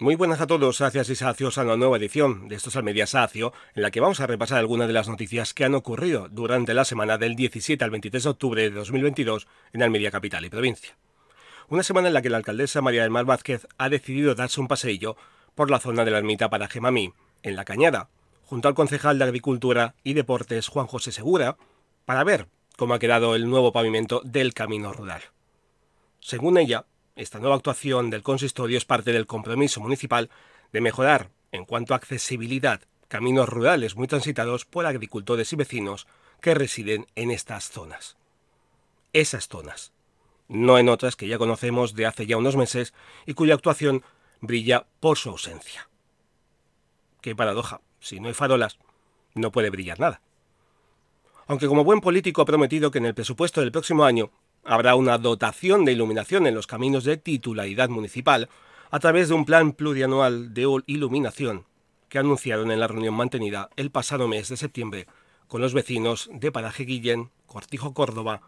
Muy buenas a todos, gracias y sacios a una nueva edición de Estos al Media Sacio, en la que vamos a repasar algunas de las noticias que han ocurrido durante la semana del 17 al 23 de octubre de 2022 en Almería Capital y Provincia. Una semana en la que la alcaldesa María del Mar Vázquez ha decidido darse un paseillo por la zona de la ermita para Gemamí, en La Cañada, junto al concejal de Agricultura y Deportes Juan José Segura, para ver cómo ha quedado el nuevo pavimento del camino rural. Según ella, esta nueva actuación del consistorio es parte del compromiso municipal de mejorar, en cuanto a accesibilidad, caminos rurales muy transitados por agricultores y vecinos que residen en estas zonas. Esas zonas, no en otras que ya conocemos de hace ya unos meses y cuya actuación brilla por su ausencia. Qué paradoja, si no hay farolas, no puede brillar nada. Aunque como buen político ha prometido que en el presupuesto del próximo año Habrá una dotación de iluminación en los caminos de titularidad municipal a través de un plan plurianual de iluminación que anunciaron en la reunión mantenida el pasado mes de septiembre con los vecinos de Paraje Guillén, Cortijo Córdoba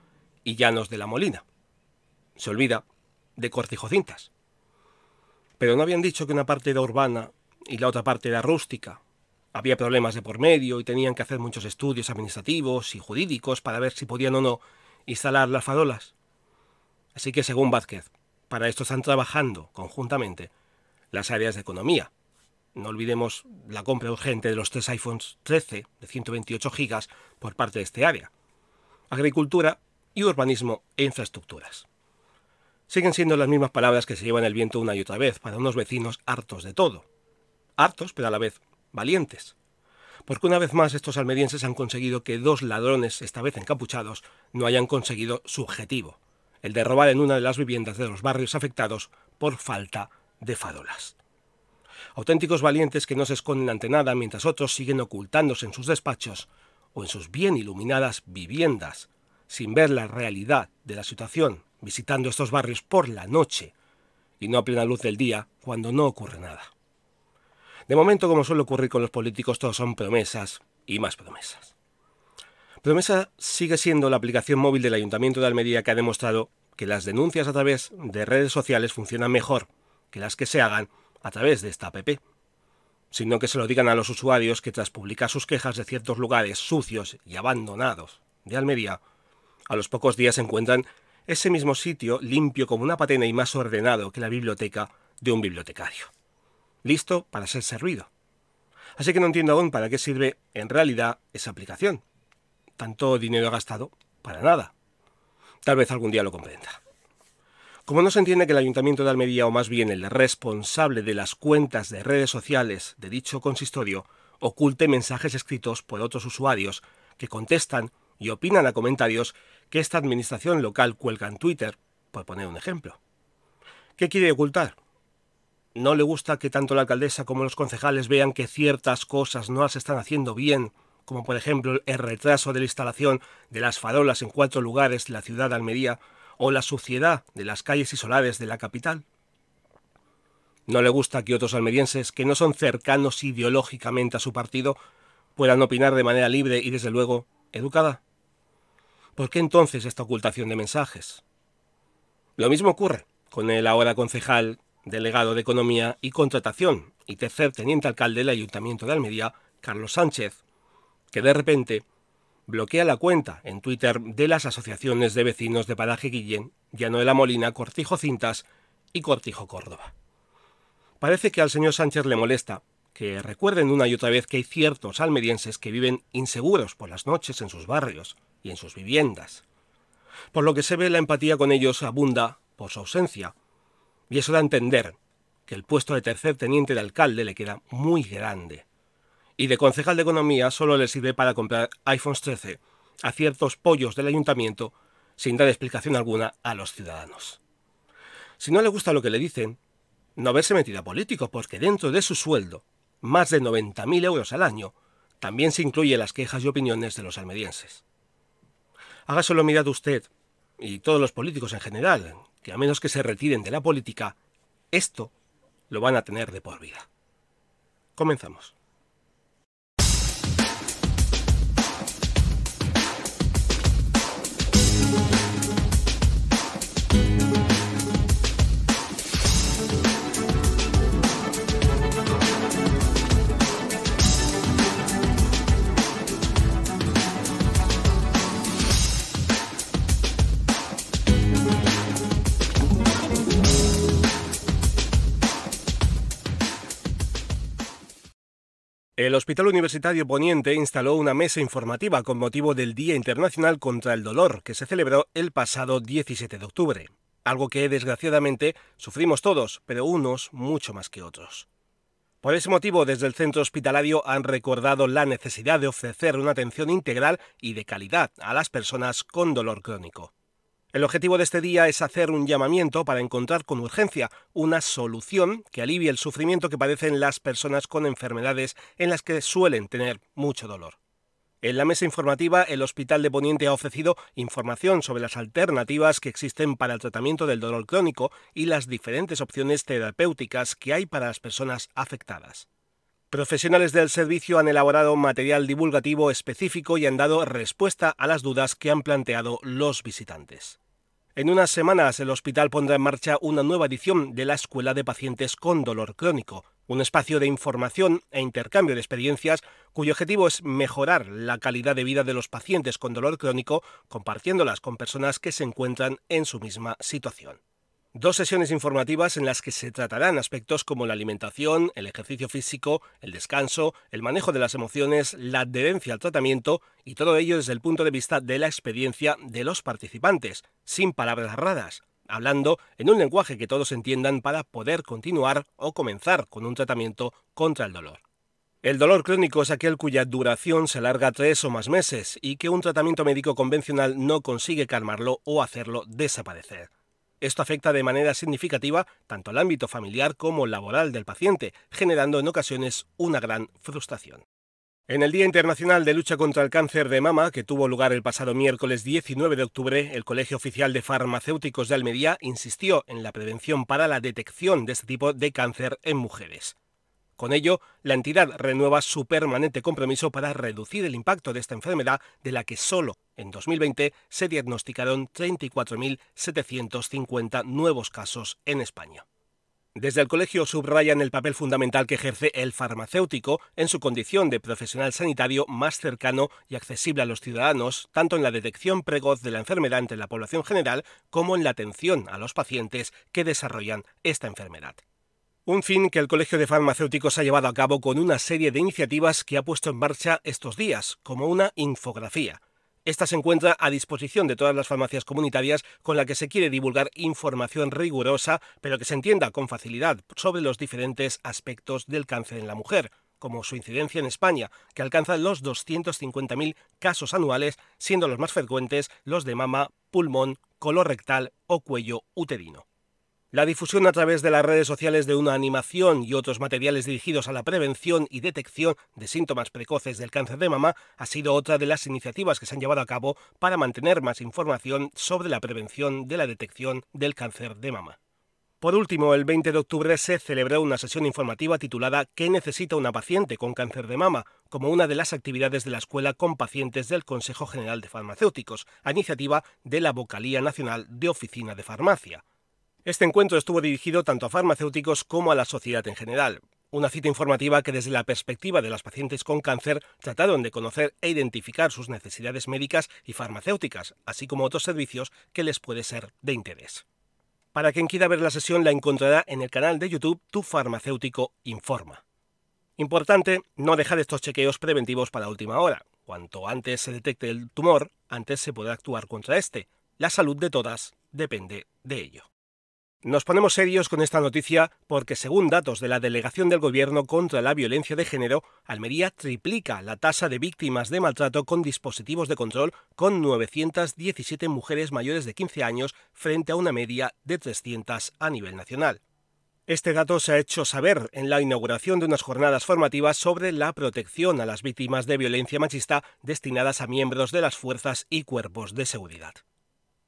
y Llanos de la Molina. Se olvida de Cortijo Cintas. Pero no habían dicho que una parte era urbana y la otra parte era rústica. Había problemas de por medio y tenían que hacer muchos estudios administrativos y jurídicos para ver si podían o no instalar las farolas. Así que, según Vázquez, para esto están trabajando conjuntamente las áreas de economía. No olvidemos la compra urgente de los tres iPhones 13 de 128 gigas por parte de este área. Agricultura y urbanismo e infraestructuras. Siguen siendo las mismas palabras que se llevan el viento una y otra vez para unos vecinos hartos de todo. Hartos, pero a la vez valientes porque una vez más estos almerienses han conseguido que dos ladrones, esta vez encapuchados, no hayan conseguido su objetivo, el de robar en una de las viviendas de los barrios afectados por falta de farolas. Auténticos valientes que no se esconden ante nada mientras otros siguen ocultándose en sus despachos o en sus bien iluminadas viviendas, sin ver la realidad de la situación, visitando estos barrios por la noche y no a plena luz del día cuando no ocurre nada. De momento, como suele ocurrir con los políticos, todos son promesas y más promesas. Promesa sigue siendo la aplicación móvil del Ayuntamiento de Almería que ha demostrado que las denuncias a través de redes sociales funcionan mejor que las que se hagan a través de esta app. Sino que se lo digan a los usuarios que tras publicar sus quejas de ciertos lugares sucios y abandonados de Almería, a los pocos días encuentran ese mismo sitio limpio como una patena y más ordenado que la biblioteca de un bibliotecario listo para ser servido. Así que no entiendo aún para qué sirve en realidad esa aplicación. Tanto dinero gastado para nada. Tal vez algún día lo comprenda. Como no se entiende que el Ayuntamiento de Almería, o más bien el responsable de las cuentas de redes sociales de dicho consistorio, oculte mensajes escritos por otros usuarios que contestan y opinan a comentarios que esta administración local cuelga en Twitter, por poner un ejemplo. ¿Qué quiere ocultar? No le gusta que tanto la alcaldesa como los concejales vean que ciertas cosas no las están haciendo bien, como por ejemplo el retraso de la instalación de las farolas en cuatro lugares de la ciudad de Almería o la suciedad de las calles y solares de la capital. No le gusta que otros almerienses que no son cercanos ideológicamente a su partido puedan opinar de manera libre y desde luego educada. ¿Por qué entonces esta ocultación de mensajes? Lo mismo ocurre con el ahora concejal delegado de Economía y Contratación y tercer teniente alcalde del Ayuntamiento de Almería, Carlos Sánchez, que de repente bloquea la cuenta en Twitter de las asociaciones de vecinos de Paraje Guillén, Llano de la Molina, Cortijo Cintas y Cortijo Córdoba. Parece que al señor Sánchez le molesta que recuerden una y otra vez que hay ciertos almerienses que viven inseguros por las noches en sus barrios y en sus viviendas. Por lo que se ve la empatía con ellos abunda por su ausencia, y eso da a entender que el puesto de tercer teniente de alcalde le queda muy grande. Y de concejal de economía solo le sirve para comprar iPhones 13 a ciertos pollos del ayuntamiento sin dar explicación alguna a los ciudadanos. Si no le gusta lo que le dicen, no haberse metido a político, porque dentro de su sueldo, más de 90.000 euros al año, también se incluye las quejas y opiniones de los almerienses. Hágaselo mirar usted, y todos los políticos en general, que a menos que se retiren de la política, esto lo van a tener de por vida. Comenzamos. El Hospital Universitario Poniente instaló una mesa informativa con motivo del Día Internacional contra el Dolor, que se celebró el pasado 17 de octubre. Algo que desgraciadamente sufrimos todos, pero unos mucho más que otros. Por ese motivo, desde el centro hospitalario han recordado la necesidad de ofrecer una atención integral y de calidad a las personas con dolor crónico. El objetivo de este día es hacer un llamamiento para encontrar con urgencia una solución que alivie el sufrimiento que padecen las personas con enfermedades en las que suelen tener mucho dolor. En la mesa informativa, el Hospital de Poniente ha ofrecido información sobre las alternativas que existen para el tratamiento del dolor crónico y las diferentes opciones terapéuticas que hay para las personas afectadas. Profesionales del servicio han elaborado material divulgativo específico y han dado respuesta a las dudas que han planteado los visitantes. En unas semanas el hospital pondrá en marcha una nueva edición de la Escuela de Pacientes con Dolor Crónico, un espacio de información e intercambio de experiencias cuyo objetivo es mejorar la calidad de vida de los pacientes con dolor crónico compartiéndolas con personas que se encuentran en su misma situación. Dos sesiones informativas en las que se tratarán aspectos como la alimentación, el ejercicio físico, el descanso, el manejo de las emociones, la adherencia al tratamiento y todo ello desde el punto de vista de la experiencia de los participantes, sin palabras raras, hablando en un lenguaje que todos entiendan para poder continuar o comenzar con un tratamiento contra el dolor. El dolor crónico es aquel cuya duración se alarga tres o más meses y que un tratamiento médico convencional no consigue calmarlo o hacerlo desaparecer. Esto afecta de manera significativa tanto al ámbito familiar como laboral del paciente, generando en ocasiones una gran frustración. En el Día Internacional de Lucha contra el Cáncer de Mama, que tuvo lugar el pasado miércoles 19 de octubre, el Colegio Oficial de Farmacéuticos de Almería insistió en la prevención para la detección de este tipo de cáncer en mujeres. Con ello, la entidad renueva su permanente compromiso para reducir el impacto de esta enfermedad de la que solo en 2020 se diagnosticaron 34.750 nuevos casos en España. Desde el colegio subrayan el papel fundamental que ejerce el farmacéutico en su condición de profesional sanitario más cercano y accesible a los ciudadanos, tanto en la detección precoz de la enfermedad entre la población general como en la atención a los pacientes que desarrollan esta enfermedad. Un fin que el Colegio de Farmacéuticos ha llevado a cabo con una serie de iniciativas que ha puesto en marcha estos días, como una infografía. Esta se encuentra a disposición de todas las farmacias comunitarias con la que se quiere divulgar información rigurosa, pero que se entienda con facilidad sobre los diferentes aspectos del cáncer en la mujer, como su incidencia en España, que alcanza los 250.000 casos anuales, siendo los más frecuentes los de mama, pulmón, colorectal o cuello uterino. La difusión a través de las redes sociales de una animación y otros materiales dirigidos a la prevención y detección de síntomas precoces del cáncer de mama ha sido otra de las iniciativas que se han llevado a cabo para mantener más información sobre la prevención de la detección del cáncer de mama. Por último, el 20 de octubre se celebró una sesión informativa titulada ¿Qué necesita una paciente con cáncer de mama? como una de las actividades de la escuela con pacientes del Consejo General de Farmacéuticos, a iniciativa de la Vocalía Nacional de Oficina de Farmacia. Este encuentro estuvo dirigido tanto a farmacéuticos como a la sociedad en general. Una cita informativa que desde la perspectiva de las pacientes con cáncer trataron de conocer e identificar sus necesidades médicas y farmacéuticas, así como otros servicios que les puede ser de interés. Para quien quiera ver la sesión la encontrará en el canal de YouTube Tu Farmacéutico Informa. Importante no dejar estos chequeos preventivos para última hora. Cuanto antes se detecte el tumor, antes se podrá actuar contra este. La salud de todas depende de ello. Nos ponemos serios con esta noticia porque, según datos de la Delegación del Gobierno contra la Violencia de Género, Almería triplica la tasa de víctimas de maltrato con dispositivos de control con 917 mujeres mayores de 15 años frente a una media de 300 a nivel nacional. Este dato se ha hecho saber en la inauguración de unas jornadas formativas sobre la protección a las víctimas de violencia machista destinadas a miembros de las fuerzas y cuerpos de seguridad.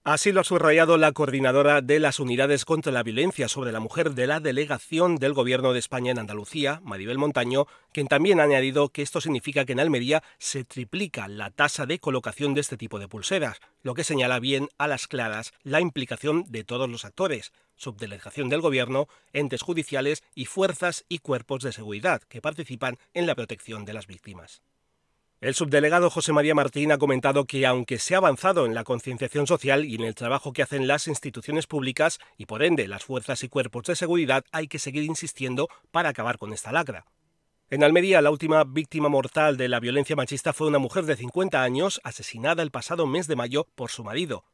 Así lo ha subrayado la coordinadora de las unidades contra la violencia sobre la mujer de la delegación del Gobierno de España en Andalucía, Maribel Montaño, quien también ha añadido que esto significa que en Almería se triplica la tasa de colocación de este tipo de pulseras, lo que señala bien a las claras la implicación de todos los actores, subdelegación del Gobierno, entes judiciales y fuerzas y cuerpos de seguridad que participan en la protección de las víctimas. El subdelegado José María Martín ha comentado que aunque se ha avanzado en la concienciación social y en el trabajo que hacen las instituciones públicas y por ende las fuerzas y cuerpos de seguridad, hay que seguir insistiendo para acabar con esta lacra. En Almería, la última víctima mortal de la violencia machista fue una mujer de 50 años asesinada el pasado mes de mayo por su marido.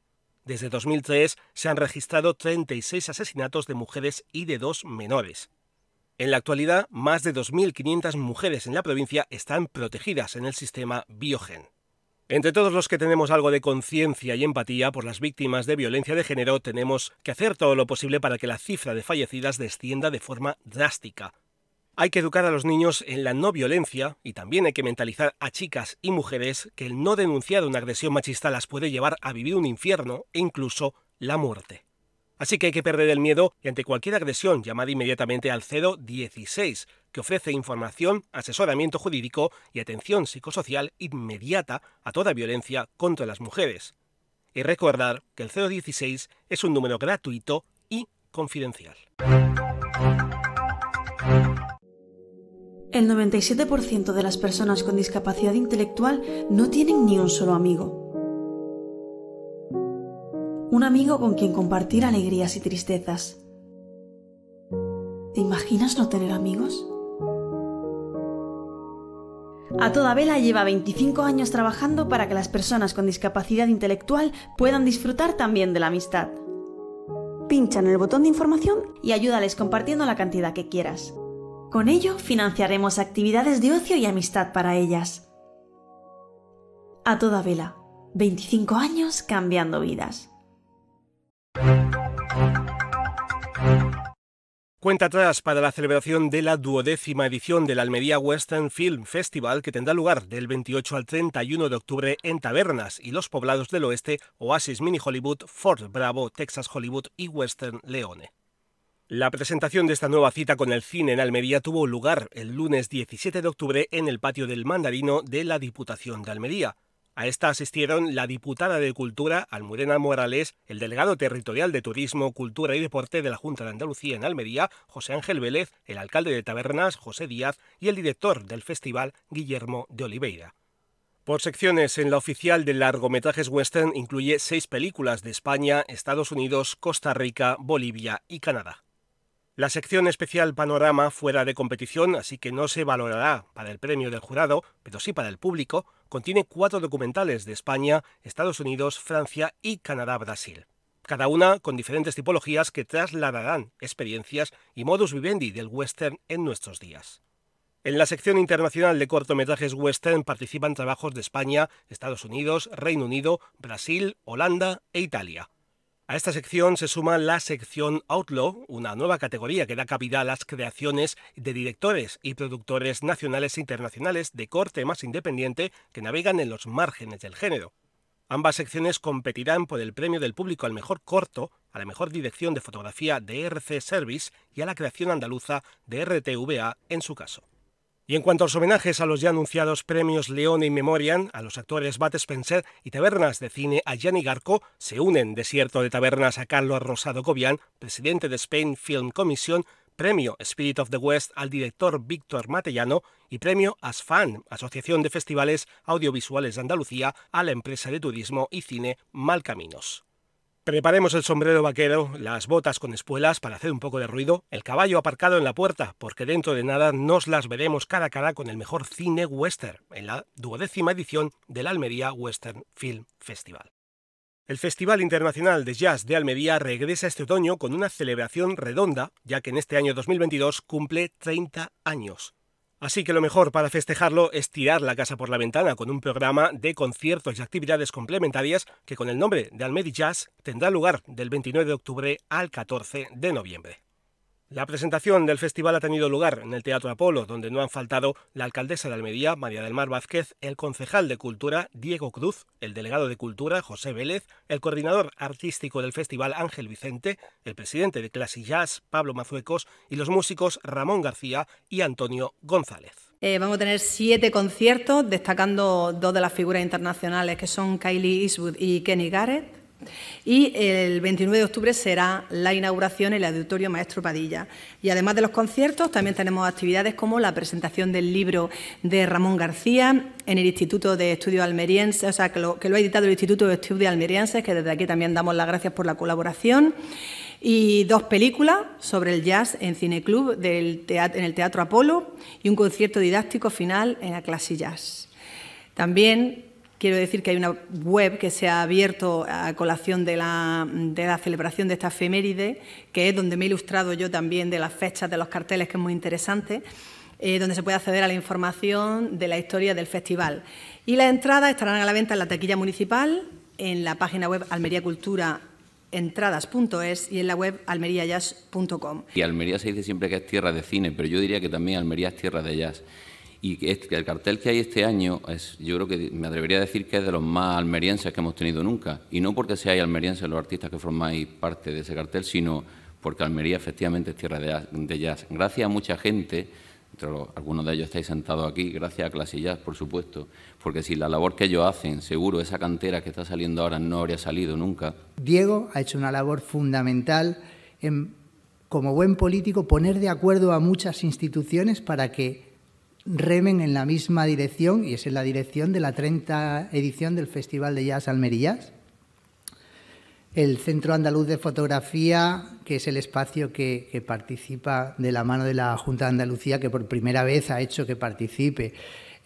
Desde 2003 se han registrado 36 asesinatos de mujeres y de dos menores. En la actualidad, más de 2.500 mujeres en la provincia están protegidas en el sistema Biogen. Entre todos los que tenemos algo de conciencia y empatía por las víctimas de violencia de género, tenemos que hacer todo lo posible para que la cifra de fallecidas descienda de forma drástica. Hay que educar a los niños en la no violencia y también hay que mentalizar a chicas y mujeres que el no denunciar una agresión machista las puede llevar a vivir un infierno e incluso la muerte. Así que hay que perder el miedo y ante cualquier agresión llamad inmediatamente al 016, que ofrece información, asesoramiento jurídico y atención psicosocial inmediata a toda violencia contra las mujeres. Y recordar que el 016 es un número gratuito y confidencial. El 97% de las personas con discapacidad intelectual no tienen ni un solo amigo. Un amigo con quien compartir alegrías y tristezas. ¿Te imaginas no tener amigos? A toda vela lleva 25 años trabajando para que las personas con discapacidad intelectual puedan disfrutar también de la amistad. Pincha en el botón de información y ayúdales compartiendo la cantidad que quieras. Con ello financiaremos actividades de ocio y amistad para ellas. A toda vela, 25 años cambiando vidas. Cuenta atrás para la celebración de la duodécima edición del Almería Western Film Festival que tendrá lugar del 28 al 31 de octubre en Tabernas y los poblados del oeste, Oasis Mini Hollywood, Fort Bravo, Texas Hollywood y Western Leone. La presentación de esta nueva cita con el cine en Almería tuvo lugar el lunes 17 de octubre en el patio del Mandarino de la Diputación de Almería. A esta asistieron la diputada de Cultura, Almudena Morales, el delegado territorial de Turismo, Cultura y Deporte de la Junta de Andalucía en Almería, José Ángel Vélez, el alcalde de Tabernas, José Díaz, y el director del festival, Guillermo de Oliveira. Por secciones, en la oficial de largometrajes western incluye seis películas de España, Estados Unidos, Costa Rica, Bolivia y Canadá. La sección especial Panorama fuera de competición, así que no se valorará para el premio del jurado, pero sí para el público, contiene cuatro documentales de España, Estados Unidos, Francia y Canadá-Brasil. Cada una con diferentes tipologías que trasladarán experiencias y modus vivendi del western en nuestros días. En la sección internacional de cortometrajes western participan trabajos de España, Estados Unidos, Reino Unido, Brasil, Holanda e Italia. A esta sección se suma la sección Outlaw, una nueva categoría que da cabida a las creaciones de directores y productores nacionales e internacionales de corte más independiente que navegan en los márgenes del género. Ambas secciones competirán por el premio del público al mejor corto, a la mejor dirección de fotografía de RC Service y a la creación andaluza de RTVA en su caso. Y en cuanto a los homenajes a los ya anunciados premios Leone y Memoriam, a los actores Bat Spencer y Tabernas de Cine a Gianni Garco, se unen Desierto de Tabernas a Carlos Rosado Cobian, presidente de Spain Film Commission, premio Spirit of the West al director Víctor Matellano y premio ASFAN, Asociación de Festivales Audiovisuales de Andalucía, a la empresa de turismo y cine Malcaminos. Preparemos el sombrero vaquero, las botas con espuelas para hacer un poco de ruido, el caballo aparcado en la puerta, porque dentro de nada nos las veremos cara a cara con el mejor cine western en la duodécima edición del Almería Western Film Festival. El Festival Internacional de Jazz de Almería regresa este otoño con una celebración redonda, ya que en este año 2022 cumple 30 años. Así que lo mejor para festejarlo es tirar la casa por la ventana con un programa de conciertos y actividades complementarias que con el nombre de Almedi Jazz tendrá lugar del 29 de octubre al 14 de noviembre. La presentación del festival ha tenido lugar en el Teatro Apolo, donde no han faltado la alcaldesa de Almería, María del Mar Vázquez, el concejal de Cultura, Diego Cruz, el delegado de Cultura, José Vélez, el coordinador artístico del festival, Ángel Vicente, el presidente de Classy Jazz, Pablo Mazuecos, y los músicos Ramón García y Antonio González. Eh, vamos a tener siete conciertos, destacando dos de las figuras internacionales que son Kylie Eastwood y Kenny Garrett. Y el 29 de octubre será la inauguración en el Auditorio Maestro Padilla. Y además de los conciertos, también tenemos actividades como la presentación del libro de Ramón García en el Instituto de Estudios Almerienses, o sea, que lo, que lo ha editado el Instituto de Estudios Almerienses, que desde aquí también damos las gracias por la colaboración y dos películas sobre el jazz en Cineclub del en el Teatro Apolo y un concierto didáctico final en la clase jazz. También quiero decir que hay una web que se ha abierto a colación de la, de la celebración de esta efeméride, que es donde me he ilustrado yo también de las fechas de los carteles, que es muy interesante. Eh, donde se puede acceder a la información de la historia del festival. Y las entradas estarán a la venta en la taquilla municipal, en la página web almeriaculturaentradas.es y en la web almeriajazz.com. Y Almería se dice siempre que es tierra de cine, pero yo diría que también Almería es tierra de jazz. Y el cartel que hay este año, es, yo creo que me atrevería a decir que es de los más almerienses que hemos tenido nunca. Y no porque seáis almerienses los artistas que formáis parte de ese cartel, sino porque Almería efectivamente es tierra de jazz. Gracias a mucha gente algunos de ellos estáis sentados aquí, gracias a Clasillas, por supuesto, porque si la labor que ellos hacen, seguro esa cantera que está saliendo ahora no habría salido nunca. Diego ha hecho una labor fundamental en, como buen político, poner de acuerdo a muchas instituciones para que remen en la misma dirección, y es en la dirección de la 30 edición del Festival de Jazz Almerías. El Centro Andaluz de Fotografía, que es el espacio que, participa de la mano de la Junta de Andalucía, que por primera vez ha hecho que participe,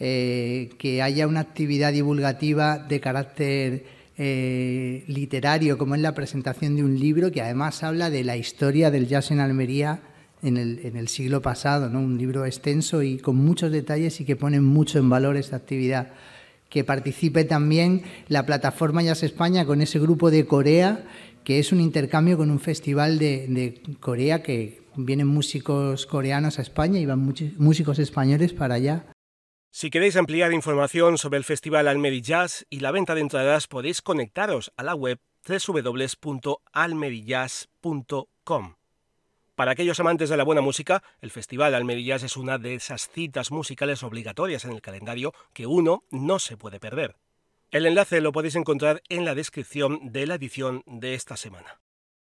eh, que haya una actividad divulgativa de carácter eh, literario, como es la presentación de un libro que además habla de la historia del jazz en Almería en el, siglo pasado, ¿no? un libro extenso y con muchos detalles y que pone mucho en valor esta actividad que participe también la plataforma Jazz España con ese grupo de Corea, que es un intercambio con un festival de, Corea que vienen músicos coreanos a España y van músicos españoles para allá. Si queréis ampliar información sobre el Festival Almeri Jazz y la venta de entradas, podéis conectaros a la web www.almerijazz.com. Para aquellos amantes de la buena música, el Festival Almerillas es una de esas citas musicales obligatorias en el calendario que uno no se puede perder. El enlace lo podéis encontrar en la descripción de la edición de esta semana.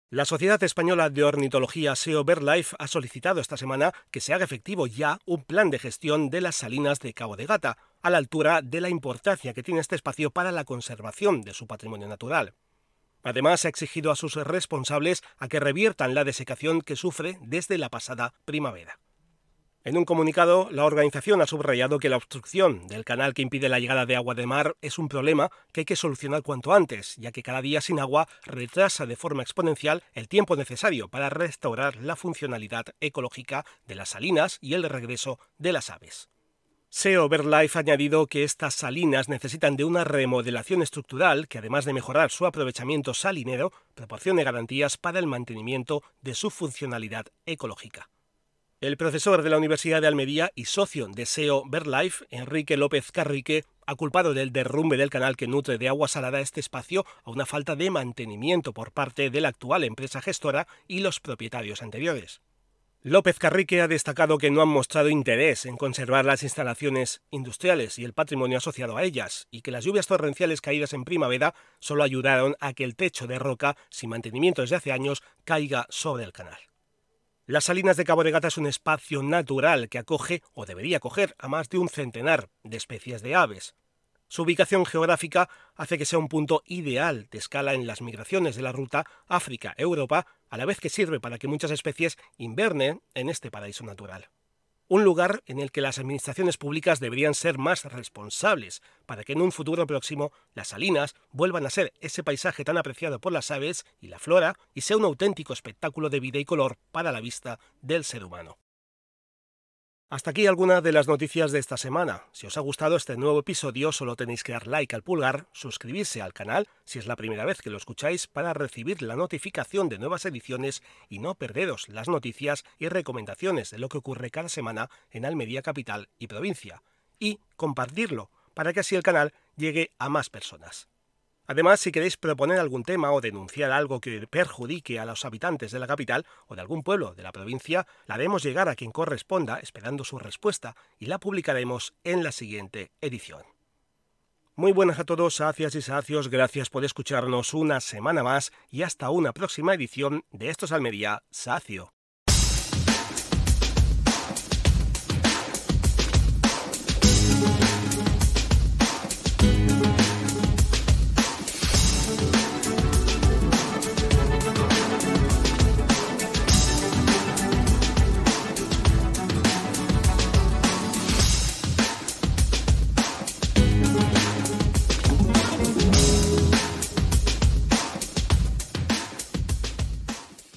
La Sociedad Española de Ornitología SEO BirdLife ha solicitado esta semana que se haga efectivo ya un plan de gestión de las salinas de Cabo de Gata, a la altura de la importancia que tiene este espacio para la conservación de su patrimonio natural. Además, ha exigido a sus responsables a que reviertan la desecación que sufre desde la pasada primavera. En un comunicado, la organización ha subrayado que la obstrucción del canal que impide la llegada de agua de mar es un problema que hay que solucionar cuanto antes, ya que cada día sin agua retrasa de forma exponencial el tiempo necesario para restaurar la funcionalidad ecológica de las salinas y el regreso de las aves. SEO BirdLife ha añadido que estas salinas necesitan de una remodelación estructural que, además de mejorar su aprovechamiento salinero, proporcione garantías para el mantenimiento de su funcionalidad ecológica. El profesor de la Universidad de Almería y socio de SEO BirdLife, Enrique López Carrique, ha culpado del derrumbe del canal que nutre de agua salada este espacio a una falta de mantenimiento por parte de la actual empresa gestora y los propietarios anteriores. López Carrique ha destacado que no han mostrado interés en conservar las instalaciones industriales y el patrimonio asociado a ellas, y que las lluvias torrenciales caídas en primavera solo ayudaron a que el techo de roca, sin mantenimiento desde hace años, caiga sobre el canal. Las Salinas de Cabo de Gata es un espacio natural que acoge, o debería acoger, a más de un centenar de especies de aves. Su ubicación geográfica hace que sea un punto ideal de escala en las migraciones de la ruta África-Europa, a la vez que sirve para que muchas especies invernen en este paraíso natural. Un lugar en el que las administraciones públicas deberían ser más responsables para que en un futuro próximo las salinas vuelvan a ser ese paisaje tan apreciado por las aves y la flora y sea un auténtico espectáculo de vida y color para la vista del ser humano. Hasta aquí algunas de las noticias de esta semana. Si os ha gustado este nuevo episodio, solo tenéis que dar like al pulgar, suscribirse al canal si es la primera vez que lo escucháis para recibir la notificación de nuevas ediciones y no perderos las noticias y recomendaciones de lo que ocurre cada semana en Almería Capital y provincia. Y compartirlo para que así el canal llegue a más personas. Además, si queréis proponer algún tema o denunciar algo que perjudique a los habitantes de la capital o de algún pueblo de la provincia, la haremos llegar a quien corresponda esperando su respuesta y la publicaremos en la siguiente edición. Muy buenas a todos, sacias y sacios, gracias por escucharnos una semana más y hasta una próxima edición de Estos Almería Sacio.